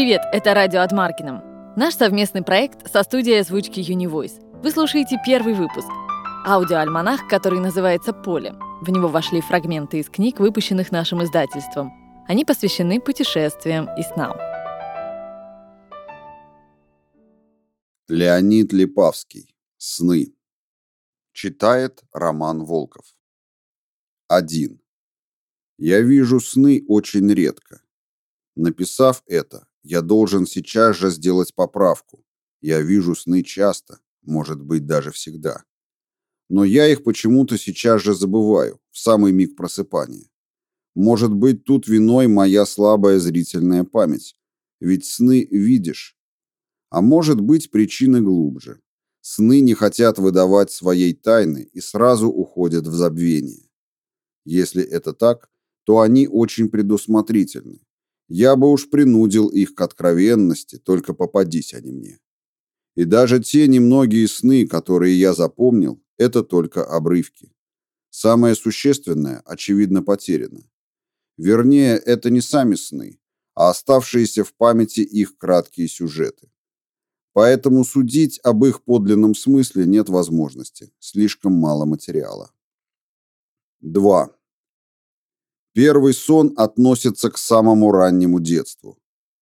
Привет, это радио от Маркином. Наш совместный проект со студией озвучки Univoice. Вы слушаете первый выпуск. Аудиоальманах, который называется «Поле». В него вошли фрагменты из книг, выпущенных нашим издательством. Они посвящены путешествиям и снам. Леонид Липавский. Сны. Читает Роман Волков. 1. Я вижу сны очень редко. Написав это, я должен сейчас же сделать поправку. Я вижу сны часто, может быть, даже всегда. Но я их почему-то сейчас же забываю, в самый миг просыпания. Может быть, тут виной моя слабая зрительная память. Ведь сны видишь. А может быть, причины глубже. Сны не хотят выдавать своей тайны и сразу уходят в забвение. Если это так, то они очень предусмотрительны. Я бы уж принудил их к откровенности, только попадись они мне. И даже те немногие сны, которые я запомнил, это только обрывки. Самое существенное, очевидно, потеряно. Вернее, это не сами сны, а оставшиеся в памяти их краткие сюжеты. Поэтому судить об их подлинном смысле нет возможности, слишком мало материала. 2. Первый сон относится к самому раннему детству.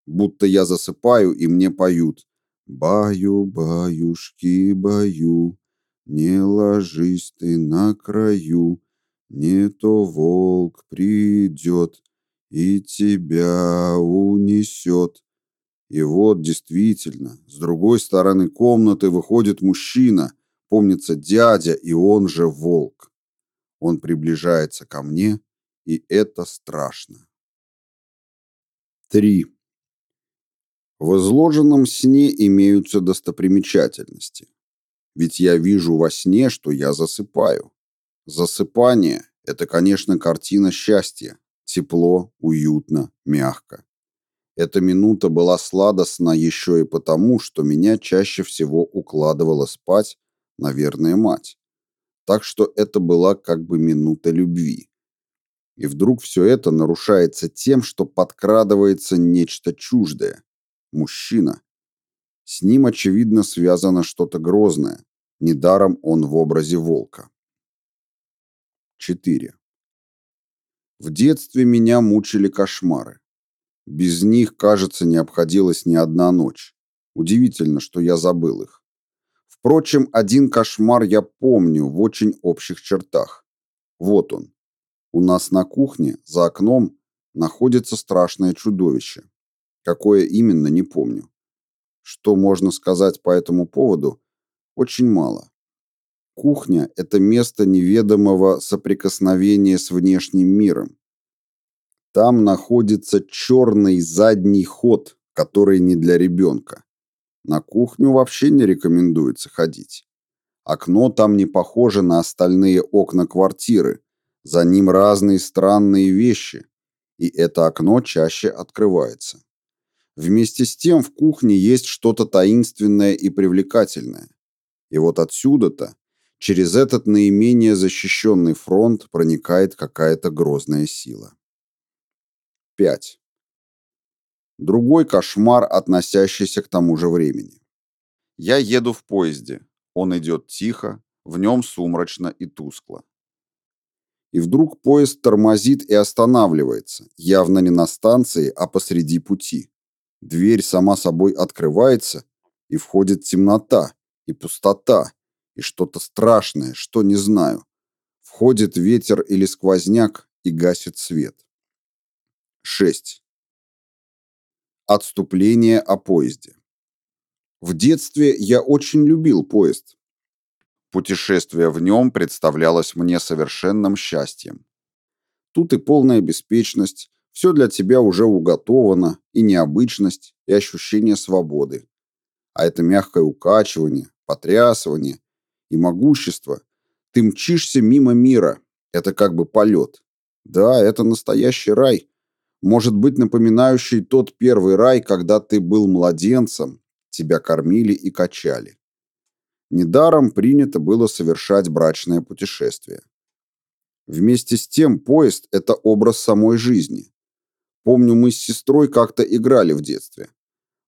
Будто я засыпаю, и мне поют «Баю, баюшки, баю, не ложись ты на краю, не то волк придет и тебя унесет». И вот действительно, с другой стороны комнаты выходит мужчина, помнится дядя, и он же волк. Он приближается ко мне, и это страшно. 3. В изложенном сне имеются достопримечательности. Ведь я вижу во сне, что я засыпаю. Засыпание – это, конечно, картина счастья. Тепло, уютно, мягко. Эта минута была сладостна еще и потому, что меня чаще всего укладывала спать, наверное, мать. Так что это была как бы минута любви. И вдруг все это нарушается тем, что подкрадывается нечто чуждое. Мужчина. С ним, очевидно, связано что-то грозное. Недаром он в образе волка. 4. В детстве меня мучили кошмары. Без них, кажется, не обходилась ни одна ночь. Удивительно, что я забыл их. Впрочем, один кошмар я помню в очень общих чертах. Вот он. У нас на кухне, за окном, находится страшное чудовище. Какое именно, не помню. Что можно сказать по этому поводу? Очень мало. Кухня – это место неведомого соприкосновения с внешним миром. Там находится черный задний ход, который не для ребенка. На кухню вообще не рекомендуется ходить. Окно там не похоже на остальные окна квартиры, за ним разные странные вещи, и это окно чаще открывается. Вместе с тем в кухне есть что-то таинственное и привлекательное. И вот отсюда-то, через этот наименее защищенный фронт, проникает какая-то грозная сила. 5. Другой кошмар, относящийся к тому же времени. Я еду в поезде. Он идет тихо, в нем сумрачно и тускло и вдруг поезд тормозит и останавливается, явно не на станции, а посреди пути. Дверь сама собой открывается, и входит темнота, и пустота, и что-то страшное, что не знаю. Входит ветер или сквозняк и гасит свет. 6. Отступление о поезде. В детстве я очень любил поезд, Путешествие в нем представлялось мне совершенным счастьем. Тут и полная беспечность, все для тебя уже уготовано, и необычность, и ощущение свободы. А это мягкое укачивание, потрясывание и могущество. Ты мчишься мимо мира, это как бы полет. Да, это настоящий рай. Может быть, напоминающий тот первый рай, когда ты был младенцем, тебя кормили и качали. Недаром принято было совершать брачное путешествие. Вместе с тем поезд – это образ самой жизни. Помню, мы с сестрой как-то играли в детстве.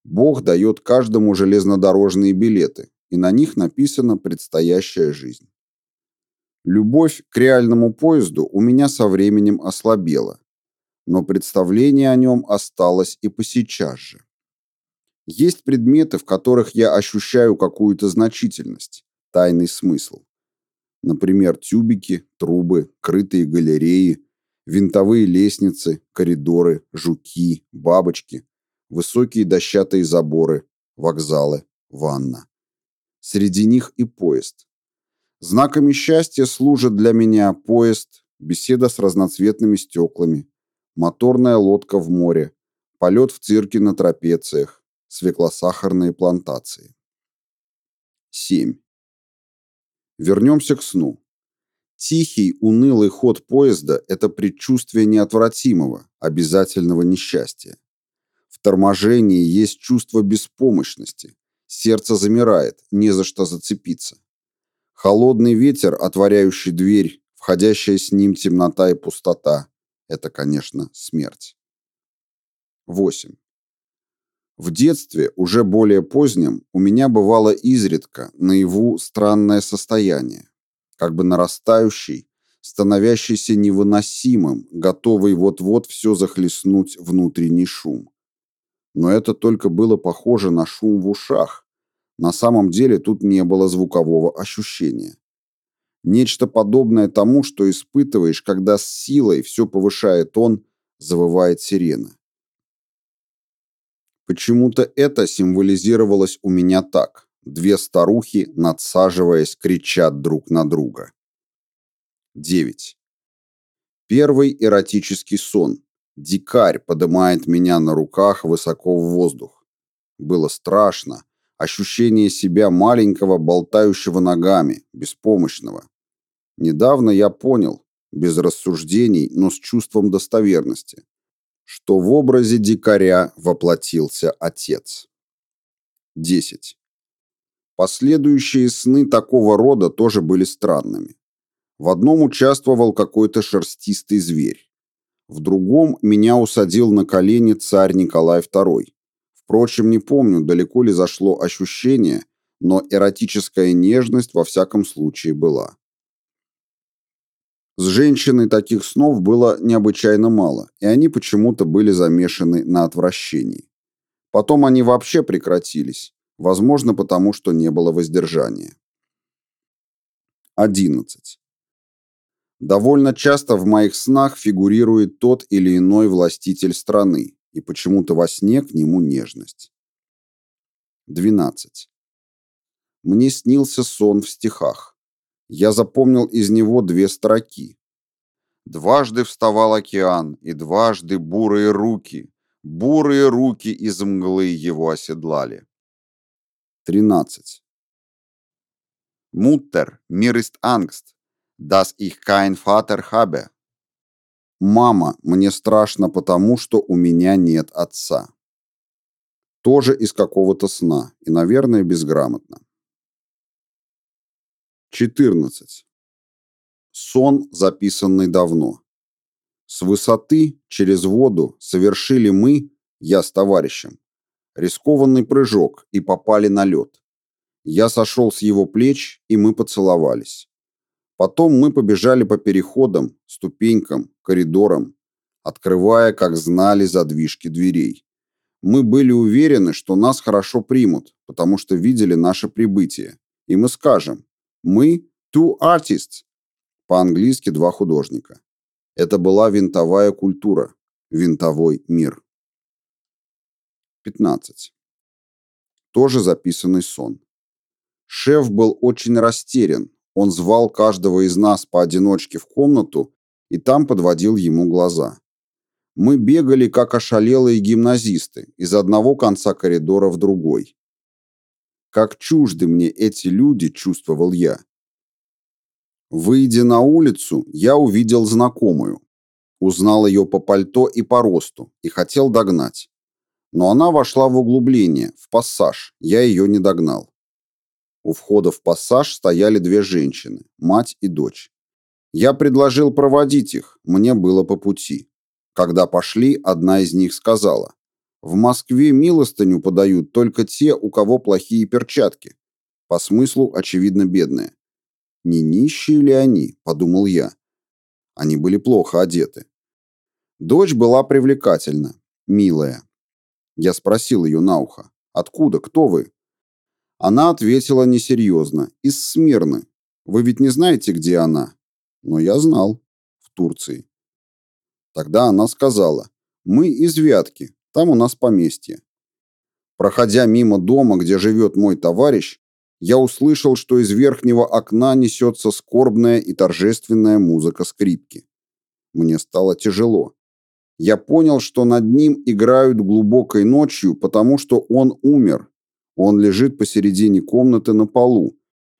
Бог дает каждому железнодорожные билеты, и на них написана предстоящая жизнь. Любовь к реальному поезду у меня со временем ослабела, но представление о нем осталось и по сейчас же. Есть предметы, в которых я ощущаю какую-то значительность, тайный смысл. Например, тюбики, трубы, крытые галереи, винтовые лестницы, коридоры, жуки, бабочки, высокие дощатые заборы, вокзалы, ванна. Среди них и поезд. Знаками счастья служат для меня поезд, беседа с разноцветными стеклами, моторная лодка в море, полет в цирке на трапециях, свеклосахарные плантации. 7. Вернемся к сну. Тихий, унылый ход поезда – это предчувствие неотвратимого, обязательного несчастья. В торможении есть чувство беспомощности. Сердце замирает, не за что зацепиться. Холодный ветер, отворяющий дверь, входящая с ним темнота и пустота – это, конечно, смерть. 8. В детстве, уже более позднем, у меня бывало изредка наяву странное состояние, как бы нарастающий, становящийся невыносимым, готовый вот-вот все захлестнуть внутренний шум. Но это только было похоже на шум в ушах. На самом деле тут не было звукового ощущения. Нечто подобное тому, что испытываешь, когда с силой все повышает он, завывает сирена. Почему-то это символизировалось у меня так. Две старухи, надсаживаясь, кричат друг на друга. 9. Первый эротический сон. Дикарь поднимает меня на руках высоко в воздух. Было страшно. Ощущение себя маленького, болтающего ногами, беспомощного. Недавно я понял, без рассуждений, но с чувством достоверности, что в образе дикаря воплотился отец. 10. Последующие сны такого рода тоже были странными. В одном участвовал какой-то шерстистый зверь. В другом меня усадил на колени царь Николай II. Впрочем, не помню, далеко ли зашло ощущение, но эротическая нежность во всяком случае была. С женщиной таких снов было необычайно мало, и они почему-то были замешаны на отвращении. Потом они вообще прекратились, возможно, потому что не было воздержания. 11. Довольно часто в моих снах фигурирует тот или иной властитель страны, и почему-то во сне к нему нежность. 12. Мне снился сон в стихах. Я запомнил из него две строки. Дважды вставал океан, и дважды бурые руки, бурые руки из мглы его оседлали. 13. Mutter, mir ist Angst, dass ich kein Vater habe. Мама, мне страшно потому, что у меня нет отца. Тоже из какого-то сна, и, наверное, безграмотно. 14. Сон, записанный давно. С высоты, через воду, совершили мы, я с товарищем, рискованный прыжок и попали на лед. Я сошел с его плеч, и мы поцеловались. Потом мы побежали по переходам, ступенькам, коридорам, открывая, как знали, задвижки дверей. Мы были уверены, что нас хорошо примут, потому что видели наше прибытие. И мы скажем мы two artists. По-английски два художника. Это была винтовая культура, винтовой мир. 15. Тоже записанный сон. Шеф был очень растерян. Он звал каждого из нас поодиночке в комнату и там подводил ему глаза. Мы бегали, как ошалелые гимназисты, из одного конца коридора в другой. Как чужды мне эти люди, чувствовал я. Выйдя на улицу, я увидел знакомую. Узнал ее по пальто и по росту и хотел догнать. Но она вошла в углубление, в пассаж, я ее не догнал. У входа в пассаж стояли две женщины, мать и дочь. Я предложил проводить их, мне было по пути. Когда пошли, одна из них сказала, В Москве милостыню подают только те, у кого плохие перчатки. По смыслу, очевидно, бедные. Не нищие ли они, подумал я. Они были плохо одеты. Дочь была привлекательна, милая. Я спросил ее на ухо. «Откуда? Кто вы?» Она ответила несерьезно. «Из Смирны. Вы ведь не знаете, где она?» Но я знал. В Турции. Тогда она сказала. «Мы из Вятки. Там у нас поместье». Проходя мимо дома, где живет мой товарищ, я услышал, что из верхнего окна несется скорбная и торжественная музыка скрипки. Мне стало тяжело. Я понял, что над ним играют глубокой ночью, потому что он умер. Он лежит посередине комнаты на полу,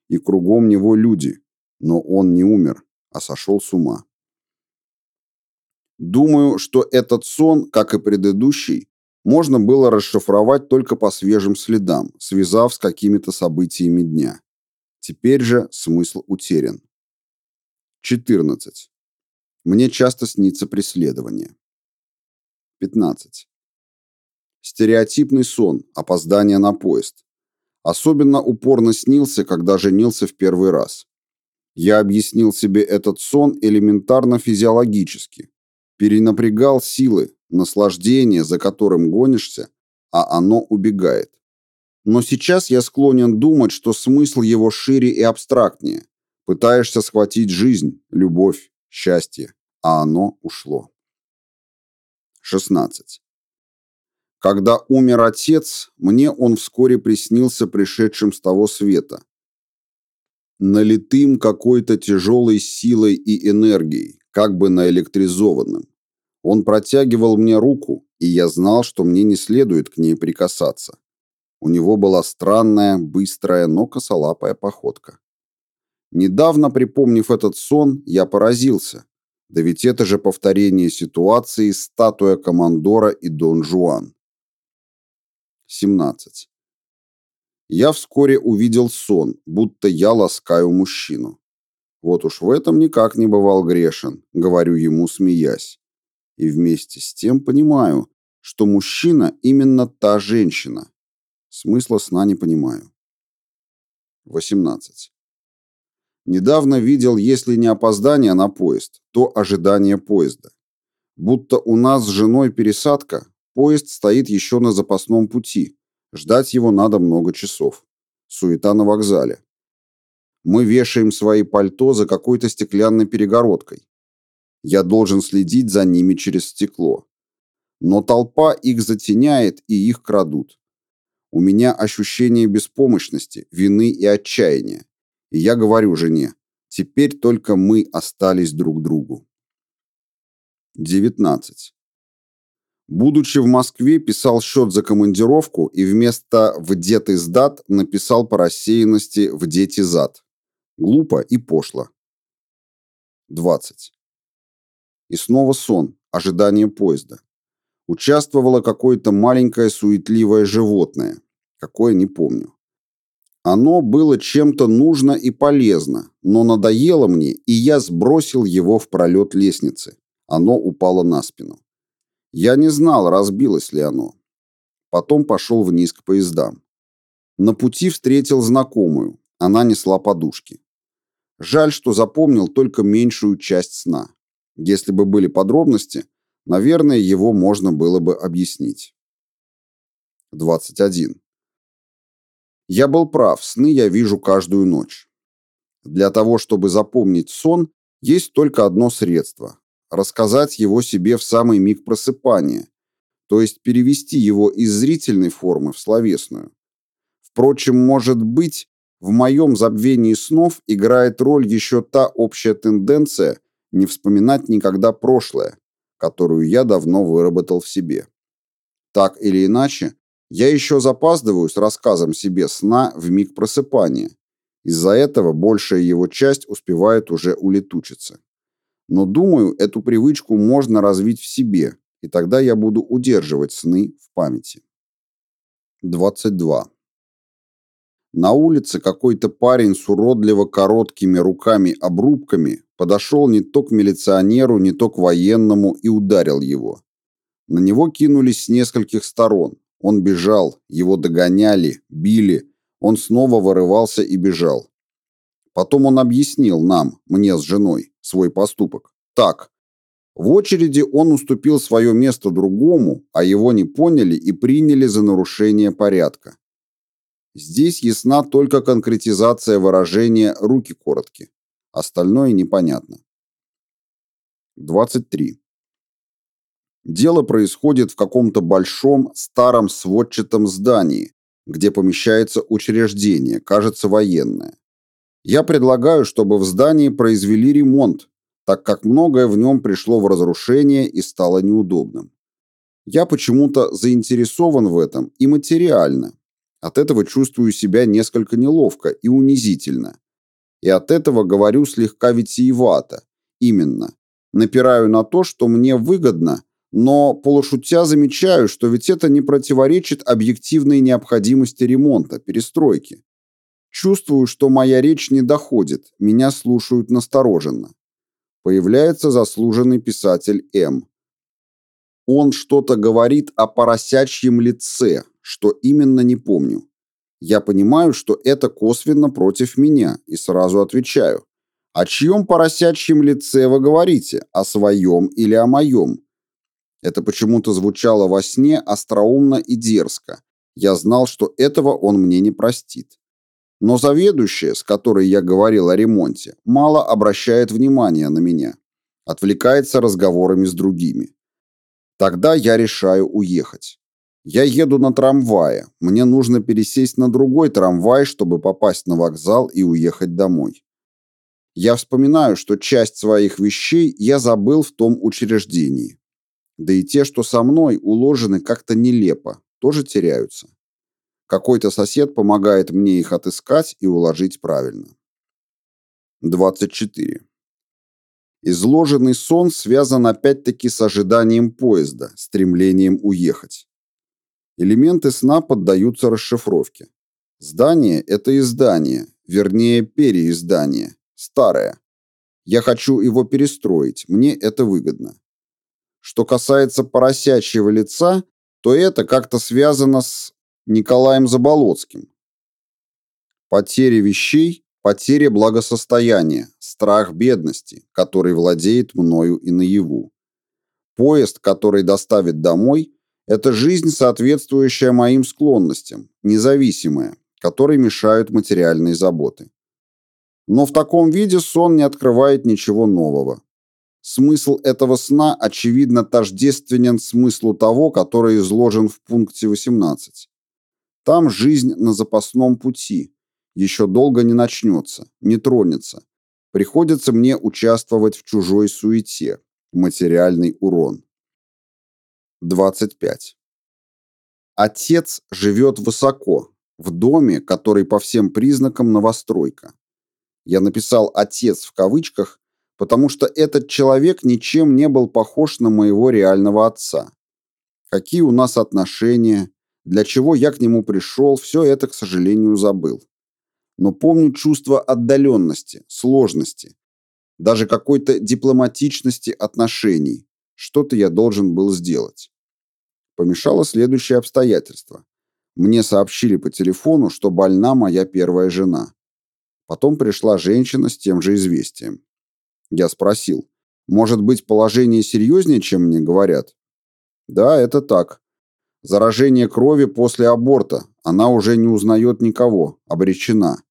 и кругом него люди. Но он не умер, а сошел с ума. Думаю, что этот сон, как и предыдущий, можно было расшифровать только по свежим следам, связав с какими-то событиями дня. Теперь же смысл утерян. 14. Мне часто снится преследование. 15. Стереотипный сон, опоздание на поезд. Особенно упорно снился, когда женился в первый раз. Я объяснил себе этот сон элементарно физиологически. Перенапрягал силы, наслаждение, за которым гонишься, а оно убегает. Но сейчас я склонен думать, что смысл его шире и абстрактнее. Пытаешься схватить жизнь, любовь, счастье, а оно ушло. 16. Когда умер отец, мне он вскоре приснился пришедшим с того света. Налитым какой-то тяжелой силой и энергией, как бы наэлектризованным. Он протягивал мне руку, и я знал, что мне не следует к ней прикасаться. У него была странная, быстрая, но косолапая походка. Недавно, припомнив этот сон, я поразился. Да ведь это же повторение ситуации «Статуя Командора» и «Дон Жуан». 17. Я вскоре увидел сон, будто я ласкаю мужчину. Вот уж в этом никак не бывал грешен, говорю ему, смеясь и вместе с тем понимаю, что мужчина именно та женщина. Смысла сна не понимаю. 18. Недавно видел, если не опоздание на поезд, то ожидание поезда. Будто у нас с женой пересадка, поезд стоит еще на запасном пути. Ждать его надо много часов. Суета на вокзале. Мы вешаем свои пальто за какой-то стеклянной перегородкой. Я должен следить за ними через стекло. Но толпа их затеняет и их крадут. У меня ощущение беспомощности, вины и отчаяния. И я говорю жене, теперь только мы остались друг другу. 19. Будучи в Москве, писал счет за командировку и вместо «в дет издат» написал по рассеянности «в дети зад». Глупо и пошло. 20. И снова сон, ожидание поезда. Участвовало какое-то маленькое суетливое животное. Какое, не помню. Оно было чем-то нужно и полезно, но надоело мне, и я сбросил его в пролет лестницы. Оно упало на спину. Я не знал, разбилось ли оно. Потом пошел вниз к поездам. На пути встретил знакомую. Она несла подушки. Жаль, что запомнил только меньшую часть сна. Если бы были подробности, наверное, его можно было бы объяснить. 21. Я был прав, сны я вижу каждую ночь. Для того, чтобы запомнить сон, есть только одно средство – рассказать его себе в самый миг просыпания, то есть перевести его из зрительной формы в словесную. Впрочем, может быть, в моем забвении снов играет роль еще та общая тенденция – не вспоминать никогда прошлое, которую я давно выработал в себе. Так или иначе, я еще запаздываю с рассказом себе сна в миг просыпания. Из-за этого большая его часть успевает уже улетучиться. Но думаю, эту привычку можно развить в себе, и тогда я буду удерживать сны в памяти. 22. На улице какой-то парень с уродливо короткими руками-обрубками подошел не то к милиционеру, не то к военному и ударил его. На него кинулись с нескольких сторон. Он бежал, его догоняли, били. Он снова вырывался и бежал. Потом он объяснил нам, мне с женой, свой поступок. Так, в очереди он уступил свое место другому, а его не поняли и приняли за нарушение порядка. Здесь ясна только конкретизация выражения «руки коротки». Остальное непонятно. 23. Дело происходит в каком-то большом, старом сводчатом здании, где помещается учреждение, кажется, военное. Я предлагаю, чтобы в здании произвели ремонт, так как многое в нем пришло в разрушение и стало неудобным. Я почему-то заинтересован в этом и материально. От этого чувствую себя несколько неловко и унизительно. И от этого говорю слегка витиевато. Именно. Напираю на то, что мне выгодно, но полушутя замечаю, что ведь это не противоречит объективной необходимости ремонта, перестройки. Чувствую, что моя речь не доходит, меня слушают настороженно. Появляется заслуженный писатель М. Он что-то говорит о поросячьем лице, что именно не помню. Я понимаю, что это косвенно против меня, и сразу отвечаю. О чьем поросячьем лице вы говорите? О своем или о моем? Это почему-то звучало во сне остроумно и дерзко. Я знал, что этого он мне не простит. Но заведующая, с которой я говорил о ремонте, мало обращает внимания на меня. Отвлекается разговорами с другими. Тогда я решаю уехать. Я еду на трамвае. Мне нужно пересесть на другой трамвай, чтобы попасть на вокзал и уехать домой. Я вспоминаю, что часть своих вещей я забыл в том учреждении. Да и те, что со мной, уложены как-то нелепо, тоже теряются. Какой-то сосед помогает мне их отыскать и уложить правильно. 24. Изложенный сон связан опять-таки с ожиданием поезда, стремлением уехать. Элементы сна поддаются расшифровке. Здание – это издание, вернее, переиздание, старое. Я хочу его перестроить, мне это выгодно. Что касается поросячьего лица, то это как-то связано с Николаем Заболоцким. Потеря вещей, потеря благосостояния, страх бедности, который владеет мною и наяву. Поезд, который доставит домой, это жизнь, соответствующая моим склонностям, независимая, которой мешают материальные заботы. Но в таком виде сон не открывает ничего нового. Смысл этого сна очевидно тождественен смыслу того, который изложен в пункте 18. Там жизнь на запасном пути. Еще долго не начнется, не тронется. Приходится мне участвовать в чужой суете. Материальный урон. 25. Отец живет высоко, в доме, который по всем признакам новостройка. Я написал «отец» в кавычках, потому что этот человек ничем не был похож на моего реального отца. Какие у нас отношения, для чего я к нему пришел, все это, к сожалению, забыл. Но помню чувство отдаленности, сложности, даже какой-то дипломатичности отношений. Что-то я должен был сделать. Помешало следующее обстоятельство. Мне сообщили по телефону, что больна моя первая жена. Потом пришла женщина с тем же известием. Я спросил, может быть, положение серьезнее, чем мне говорят? Да, это так. Заражение крови после аборта. Она уже не узнает никого. Обречена.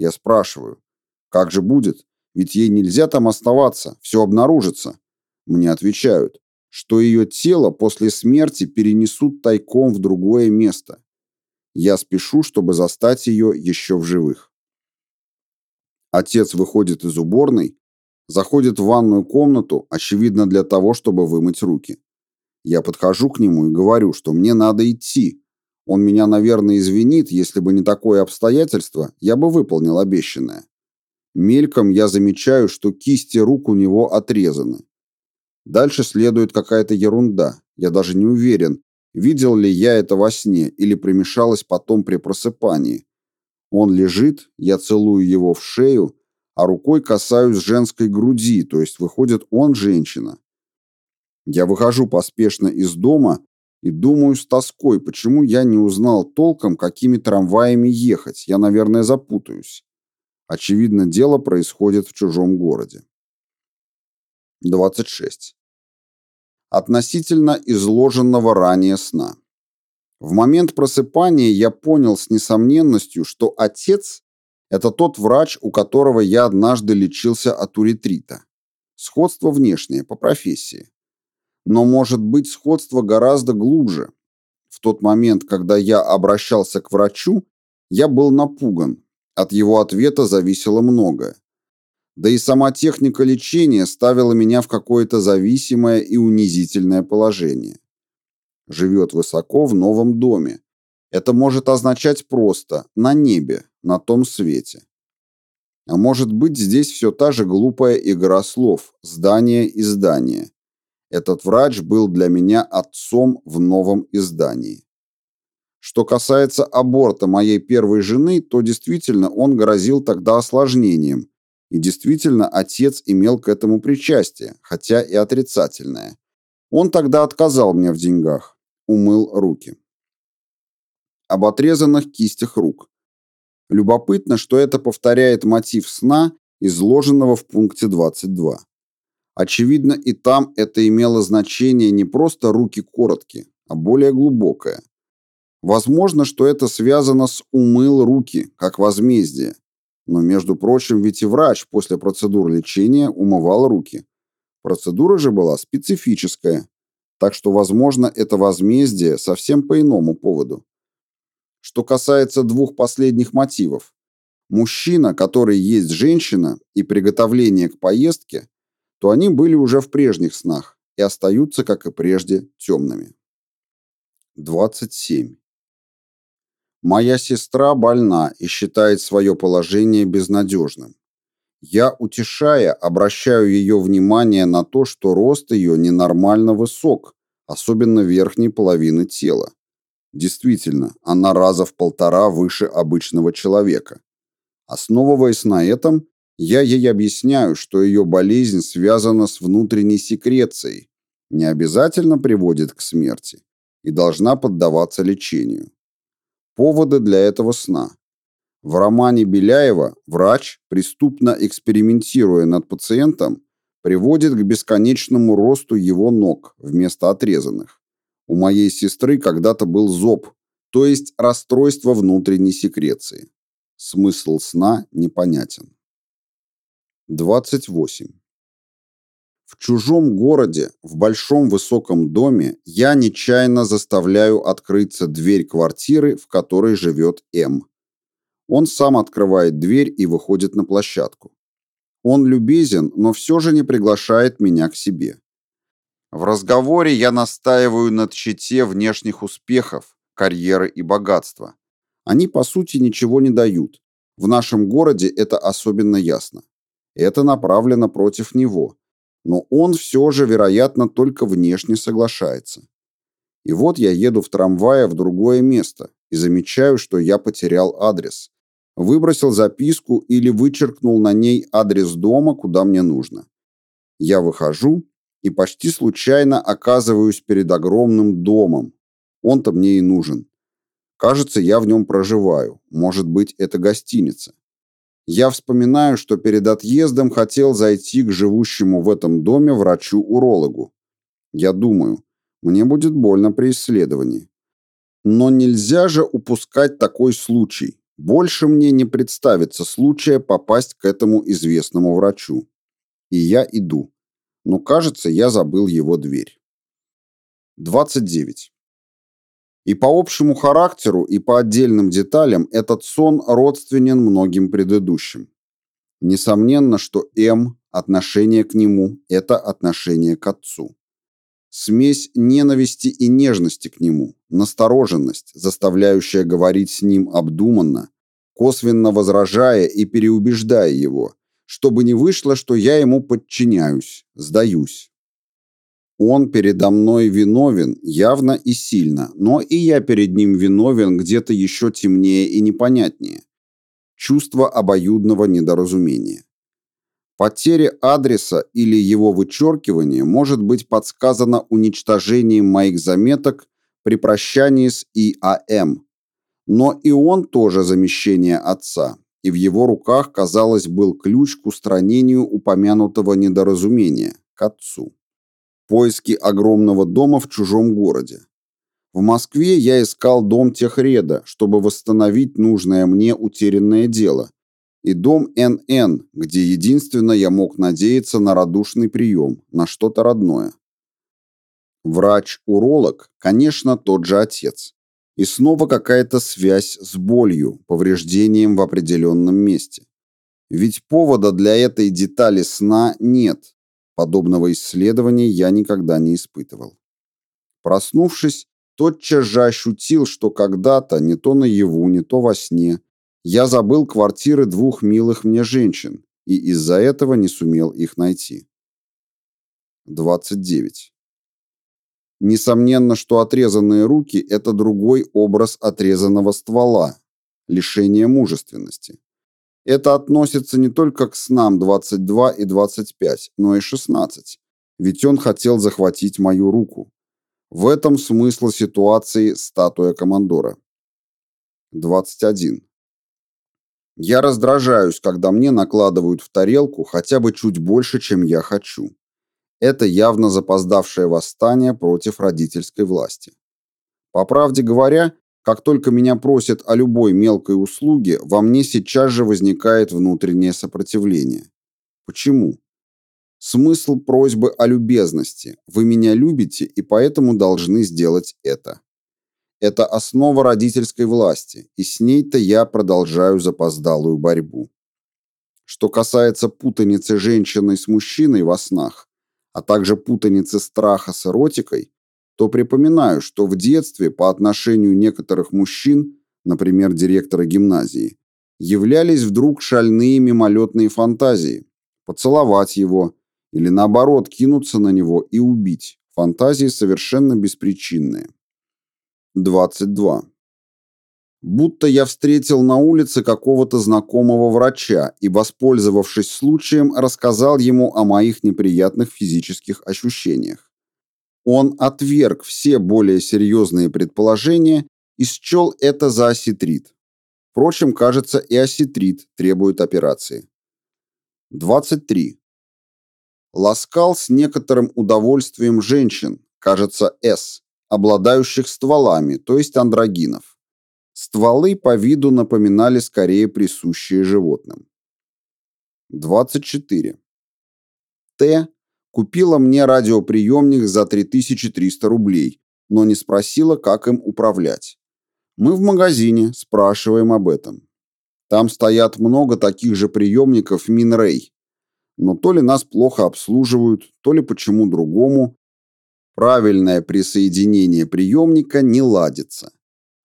Я спрашиваю, как же будет? Ведь ей нельзя там оставаться. Все обнаружится. Мне отвечают, что ее тело после смерти перенесут тайком в другое место. Я спешу, чтобы застать ее еще в живых. Отец выходит из уборной, заходит в ванную комнату, очевидно для того, чтобы вымыть руки. Я подхожу к нему и говорю, что мне надо идти. Он меня, наверное, извинит, если бы не такое обстоятельство, я бы выполнил обещанное. Мельком я замечаю, что кисти рук у него отрезаны. Дальше следует какая-то ерунда. Я даже не уверен, видел ли я это во сне или примешалось потом при просыпании. Он лежит, я целую его в шею, а рукой касаюсь женской груди, то есть выходит он женщина. Я выхожу поспешно из дома и думаю с тоской, почему я не узнал толком, какими трамваями ехать. Я, наверное, запутаюсь. Очевидно, дело происходит в чужом городе. 26. Относительно изложенного ранее сна. В момент просыпания я понял с несомненностью, что отец – это тот врач, у которого я однажды лечился от уретрита. Сходство внешнее, по профессии. Но может быть сходство гораздо глубже. В тот момент, когда я обращался к врачу, я был напуган. От его ответа зависело многое. Да и сама техника лечения ставила меня в какое-то зависимое и унизительное положение. Живет высоко в новом доме. Это может означать просто «на небе», «на том свете». А может быть, здесь все та же глупая игра слов «здание» и «здание». Этот врач был для меня отцом в новом издании. Что касается аборта моей первой жены, то действительно он грозил тогда осложнением, и действительно отец имел к этому причастие, хотя и отрицательное. Он тогда отказал мне в деньгах, умыл руки. Об отрезанных кистях рук. Любопытно, что это повторяет мотив сна, изложенного в пункте 22. Очевидно, и там это имело значение не просто руки короткие, а более глубокое. Возможно, что это связано с «умыл руки», как возмездие. Но, между прочим, ведь и врач после процедур лечения умывал руки. Процедура же была специфическая, так что, возможно, это возмездие совсем по иному поводу. Что касается двух последних мотивов. Мужчина, который есть женщина, и приготовление к поездке, то они были уже в прежних снах и остаются, как и прежде, темными. 27. Моя сестра больна и считает свое положение безнадежным. Я, утешая, обращаю ее внимание на то, что рост ее ненормально высок, особенно верхней половины тела. Действительно, она раза в полтора выше обычного человека. Основываясь на этом, я ей объясняю, что ее болезнь связана с внутренней секрецией, не обязательно приводит к смерти и должна поддаваться лечению. Поводы для этого сна. В романе Беляева врач, преступно экспериментируя над пациентом, приводит к бесконечному росту его ног вместо отрезанных. У моей сестры когда-то был зоб, то есть расстройство внутренней секреции. Смысл сна непонятен. 28. В чужом городе, в большом высоком доме, я нечаянно заставляю открыться дверь квартиры, в которой живет М. Он сам открывает дверь и выходит на площадку. Он любезен, но все же не приглашает меня к себе. В разговоре я настаиваю на тщете внешних успехов, карьеры и богатства. Они, по сути, ничего не дают. В нашем городе это особенно ясно. Это направлено против него. Но он все же, вероятно, только внешне соглашается. И вот я еду в трамвае в другое место и замечаю, что я потерял адрес. Выбросил записку или вычеркнул на ней адрес дома, куда мне нужно. Я выхожу и почти случайно оказываюсь перед огромным домом. Он-то мне и нужен. Кажется, я в нем проживаю. Может быть, это гостиница. Я вспоминаю, что перед отъездом хотел зайти к живущему в этом доме врачу-урологу. Я думаю, мне будет больно при исследовании. Но нельзя же упускать такой случай. Больше мне не представится случая попасть к этому известному врачу. И я иду. Но, кажется, я забыл его дверь. 29. И по общему характеру, и по отдельным деталям этот сон родственен многим предыдущим. Несомненно, что М, отношение к нему – это отношение к отцу. Смесь ненависти и нежности к нему, настороженность, заставляющая говорить с ним обдуманно, косвенно возражая и переубеждая его, чтобы не вышло, что я ему подчиняюсь, сдаюсь. Он передо мной виновен явно и сильно, но и я перед ним виновен где-то еще темнее и непонятнее. Чувство обоюдного недоразумения. Потеря адреса или его вычеркивание может быть подсказано уничтожением моих заметок при прощании с ИАМ. Но и он тоже замещение отца, и в его руках, казалось, был ключ к устранению упомянутого недоразумения, к отцу. Поиски огромного дома в чужом городе. В Москве я искал дом Техреда, чтобы восстановить нужное мне утерянное дело, и дом НН, где единственно я мог надеяться на радушный прием, на что-то родное. Врач-уролог, конечно, тот же отец. И снова какая-то связь с болью, повреждением в определенном месте. Ведь повода для этой детали сна нет. Подобного исследования я никогда не испытывал. Проснувшись, тотчас же ощутил, что когда-то, не то наяву, не то во сне, я забыл квартиры двух милых мне женщин и из-за этого не сумел их найти. 29. Несомненно, что отрезанные руки – это другой образ отрезанного ствола, лишение мужественности. Это относится не только к снам 22 и 25, но и 16, ведь он хотел захватить мою руку. В этом смысл ситуации статуя командора. 21. Я раздражаюсь, когда мне накладывают в тарелку хотя бы чуть больше, чем я хочу. Это явно запоздавшее восстание против родительской власти. По правде говоря, как только меня просят о любой мелкой услуге, во мне сейчас же возникает внутреннее сопротивление. Почему? Смысл просьбы о любезности. Вы меня любите и поэтому должны сделать это. Это основа родительской власти, и с ней-то я продолжаю запоздалую борьбу. Что касается путаницы женщины с мужчиной во снах, а также путаницы страха с эротикой, то припоминаю, что в детстве по отношению некоторых мужчин, например, директора гимназии, являлись вдруг шальные мимолетные фантазии поцеловать его или наоборот кинуться на него и убить. Фантазии совершенно беспричинные. 22. Будто я встретил на улице какого-то знакомого врача и, воспользовавшись случаем, рассказал ему о моих неприятных физических ощущениях. Он отверг все более серьезные предположения и счел это за осетрит. Впрочем, кажется, и осетрит требует операции. 23. Ласкал с некоторым удовольствием женщин, кажется, С, обладающих стволами, то есть андрогинов. Стволы по виду напоминали скорее присущие животным. 24. Т. купила мне радиоприемник за 3300 рублей, но не спросила, как им управлять. Мы в магазине, спрашиваем об этом. Там стоят много таких же приемников Минрей. Но то ли нас плохо обслуживают, то ли почему другому. Правильное присоединение приемника не ладится.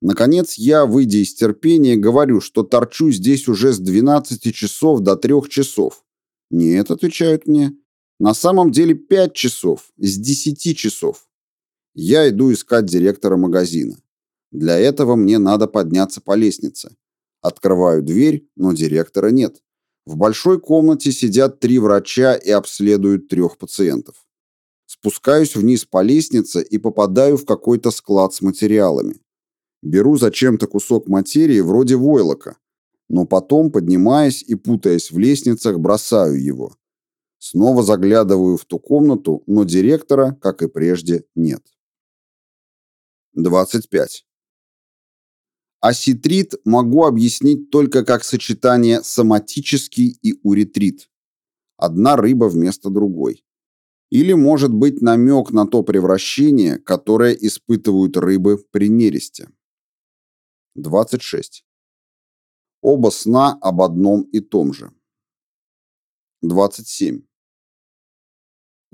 Наконец я, выйдя из терпения, говорю, что торчу здесь уже с 12 часов до 3 часов. Нет, отвечают мне. На самом деле 5 часов, с 10 часов. Я иду искать директора магазина. Для этого мне надо подняться по лестнице. Открываю дверь, но директора нет. В большой комнате сидят три врача и обследуют трех пациентов. Спускаюсь вниз по лестнице и попадаю в какой-то склад с материалами. Беру зачем-то кусок материи вроде войлока, но потом, поднимаясь и путаясь в лестницах, бросаю его. Снова заглядываю в ту комнату, но директора, как и прежде, нет. 25. Осетрит могу объяснить только как сочетание соматический и уретрит. Одна рыба вместо другой. Или может быть намек на то превращение, которое испытывают рыбы при нересте. 26. Оба сна об одном и том же. 27.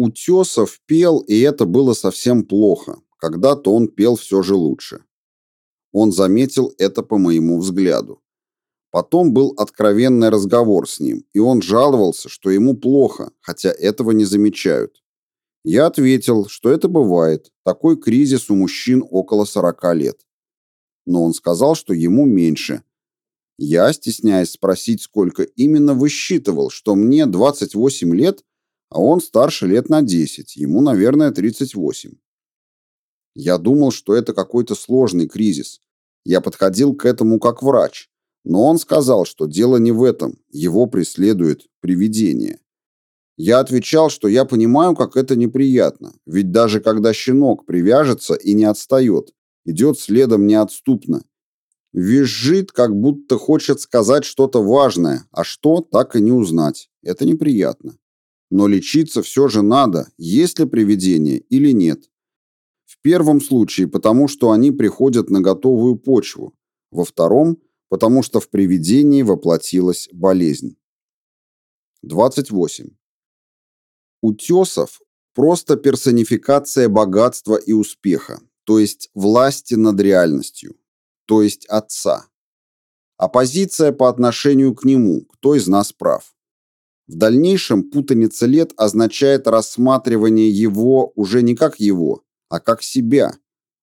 Утесов пел, и это было совсем плохо. Когда-то он пел все же лучше. Он заметил это по моему взгляду. Потом был откровенный разговор с ним, и он жаловался, что ему плохо, хотя этого не замечают. Я ответил, что это бывает, такой кризис у мужчин около 40 лет но он сказал, что ему меньше. Я, стесняясь спросить, сколько именно, высчитывал, что мне 28 лет, а он старше лет на 10, ему, наверное, 38. Я думал, что это какой-то сложный кризис. Я подходил к этому как врач, но он сказал, что дело не в этом, его преследует привидение. Я отвечал, что я понимаю, как это неприятно, ведь даже когда щенок привяжется и не отстает, идет следом неотступно, визжит, как будто хочет сказать что-то важное, а что, так и не узнать. Это неприятно. Но лечиться все же надо, есть ли привидение или нет. В первом случае, потому что они приходят на готовую почву. Во втором, потому что в привидении воплотилась болезнь. 28. Утесов – просто персонификация богатства и успеха, то есть власти над реальностью, то есть отца. Оппозиция по отношению к нему, кто из нас прав. В дальнейшем путаница лет означает рассматривание его уже не как его, а как себя.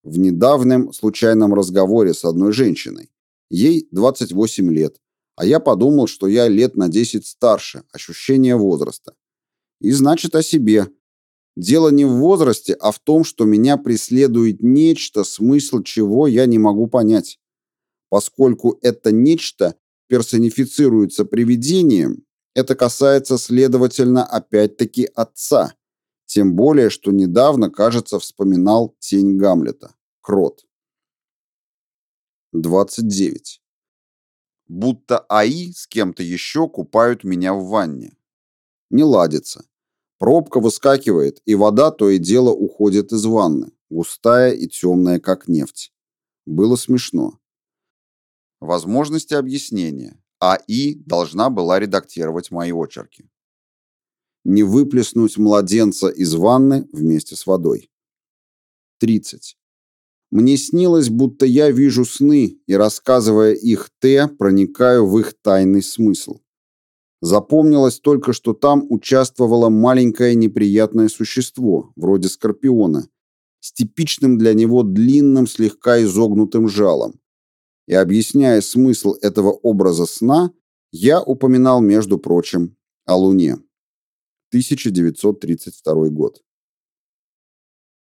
В недавнем случайном разговоре с одной женщиной. Ей 28 лет, а я подумал, что я лет на 10 старше, ощущение возраста. И значит о себе. Дело не в возрасте, а в том, что меня преследует нечто, смысл чего я не могу понять. Поскольку это нечто персонифицируется привидением, это касается, следовательно, опять-таки отца. Тем более, что недавно, кажется, вспоминал тень Гамлета. Крот. 29. Будто АИ с кем-то еще купают меня в ванне. Не ладится. Пробка выскакивает, и вода то и дело уходит из ванны, густая и темная, как нефть. Было смешно. Возможности объяснения. АИ должна была редактировать мои очерки. Не выплеснуть младенца из ванны вместе с водой. 30. Мне снилось, будто я вижу сны и, рассказывая их Т, проникаю в их тайный смысл. Запомнилось только, что там участвовало маленькое неприятное существо, вроде скорпиона, с типичным для него длинным, слегка изогнутым жалом. И объясняя смысл этого образа сна, я упоминал, между прочим, о Луне. 1932 год.